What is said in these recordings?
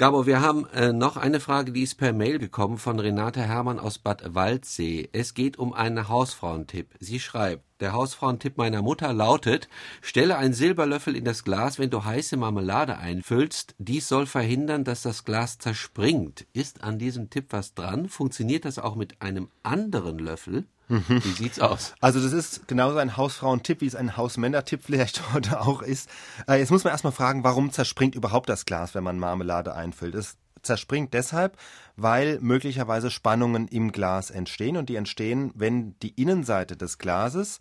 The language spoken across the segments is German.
Gabo, wir haben äh, noch eine Frage, die ist per Mail gekommen von Renate Hermann aus Bad Waldsee. Es geht um einen Hausfrauentipp. Sie schreibt, der Hausfrauentipp meiner Mutter lautet, stelle einen Silberlöffel in das Glas, wenn du heiße Marmelade einfüllst. Dies soll verhindern, dass das Glas zerspringt. Ist an diesem Tipp was dran? Funktioniert das auch mit einem anderen Löffel? Wie sieht's aus? Also das ist genauso ein Hausfrauentipp, wie es ein Hausmännertipp vielleicht heute auch ist. Äh, jetzt muss man erstmal fragen, warum zerspringt überhaupt das Glas, wenn man Marmelade einfüllt? Es zerspringt deshalb, weil möglicherweise Spannungen im Glas entstehen. Und die entstehen, wenn die Innenseite des Glases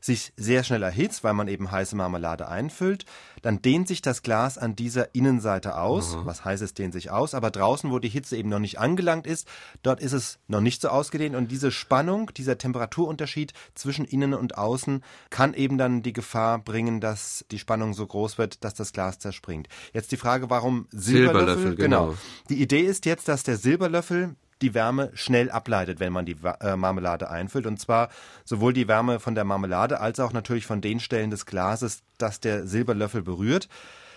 sich sehr schnell erhitzt, weil man eben heiße Marmelade einfüllt, dann dehnt sich das Glas an dieser Innenseite aus. Mhm. Was heißt es dehnt sich aus? Aber draußen, wo die Hitze eben noch nicht angelangt ist, dort ist es noch nicht so ausgedehnt und diese Spannung, dieser Temperaturunterschied zwischen innen und außen kann eben dann die Gefahr bringen, dass die Spannung so groß wird, dass das Glas zerspringt. Jetzt die Frage, warum Silberlöffel? Silberlöffel genau. genau. Die Idee ist jetzt, dass der Silberlöffel die Wärme schnell ableitet, wenn man die äh, Marmelade einfüllt. Und zwar sowohl die Wärme von der Marmelade als auch natürlich von den Stellen des Glases, das der Silberlöffel berührt.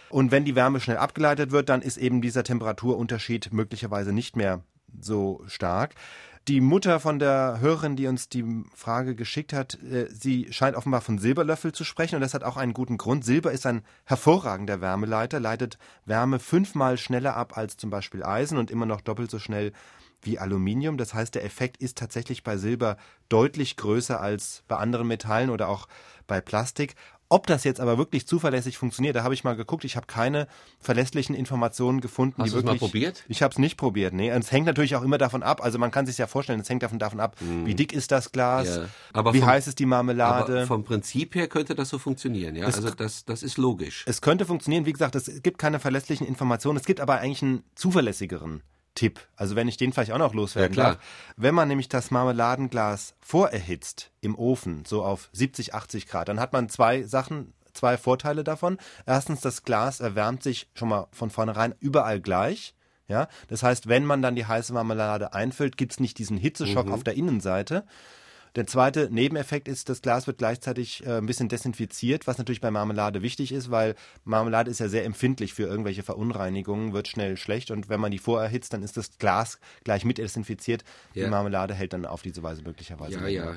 Und wenn die Wärme schnell abgeleitet wird, dann ist eben dieser Temperaturunterschied möglicherweise nicht mehr so stark. Die Mutter von der Hörerin, die uns die Frage geschickt hat, äh, sie scheint offenbar von Silberlöffel zu sprechen und das hat auch einen guten Grund. Silber ist ein hervorragender Wärmeleiter, leitet Wärme fünfmal schneller ab als zum Beispiel Eisen und immer noch doppelt so schnell wie Aluminium. Das heißt, der Effekt ist tatsächlich bei Silber deutlich größer als bei anderen Metallen oder auch bei Plastik. Ob das jetzt aber wirklich zuverlässig funktioniert, da habe ich mal geguckt. Ich habe keine verlässlichen Informationen gefunden. Hast du es mal probiert? Ich habe es nicht probiert. Nee, und es hängt natürlich auch immer davon ab. Also man kann sich ja vorstellen, es hängt davon davon ab, mm. wie dick ist das Glas, ja. wie vom, heiß ist die Marmelade. Aber vom Prinzip her könnte das so funktionieren. Ja, es, also das das ist logisch. Es könnte funktionieren. Wie gesagt, es gibt keine verlässlichen Informationen. Es gibt aber eigentlich einen zuverlässigeren Tipp. Also wenn ich den vielleicht auch noch loswerden ja, darf. Wenn man nämlich das Marmeladenglas vorerhitzt im Ofen, so auf 70, 80 Grad, dann hat man zwei Sachen, zwei Vorteile davon. Erstens, das Glas erwärmt sich schon mal von vornherein überall gleich. Ja, das heißt, wenn man dann die heiße Marmelade einfüllt, gibt's nicht diesen Hitzeschock mhm. auf der Innenseite. Der zweite Nebeneffekt ist, das Glas wird gleichzeitig äh, ein bisschen desinfiziert, was natürlich bei Marmelade wichtig ist, weil Marmelade ist ja sehr empfindlich für irgendwelche Verunreinigungen, wird schnell schlecht und wenn man die vorerhitzt, dann ist das Glas gleich mit desinfiziert. Ja. Die Marmelade hält dann auf diese Weise möglicherweise. Ja, ja.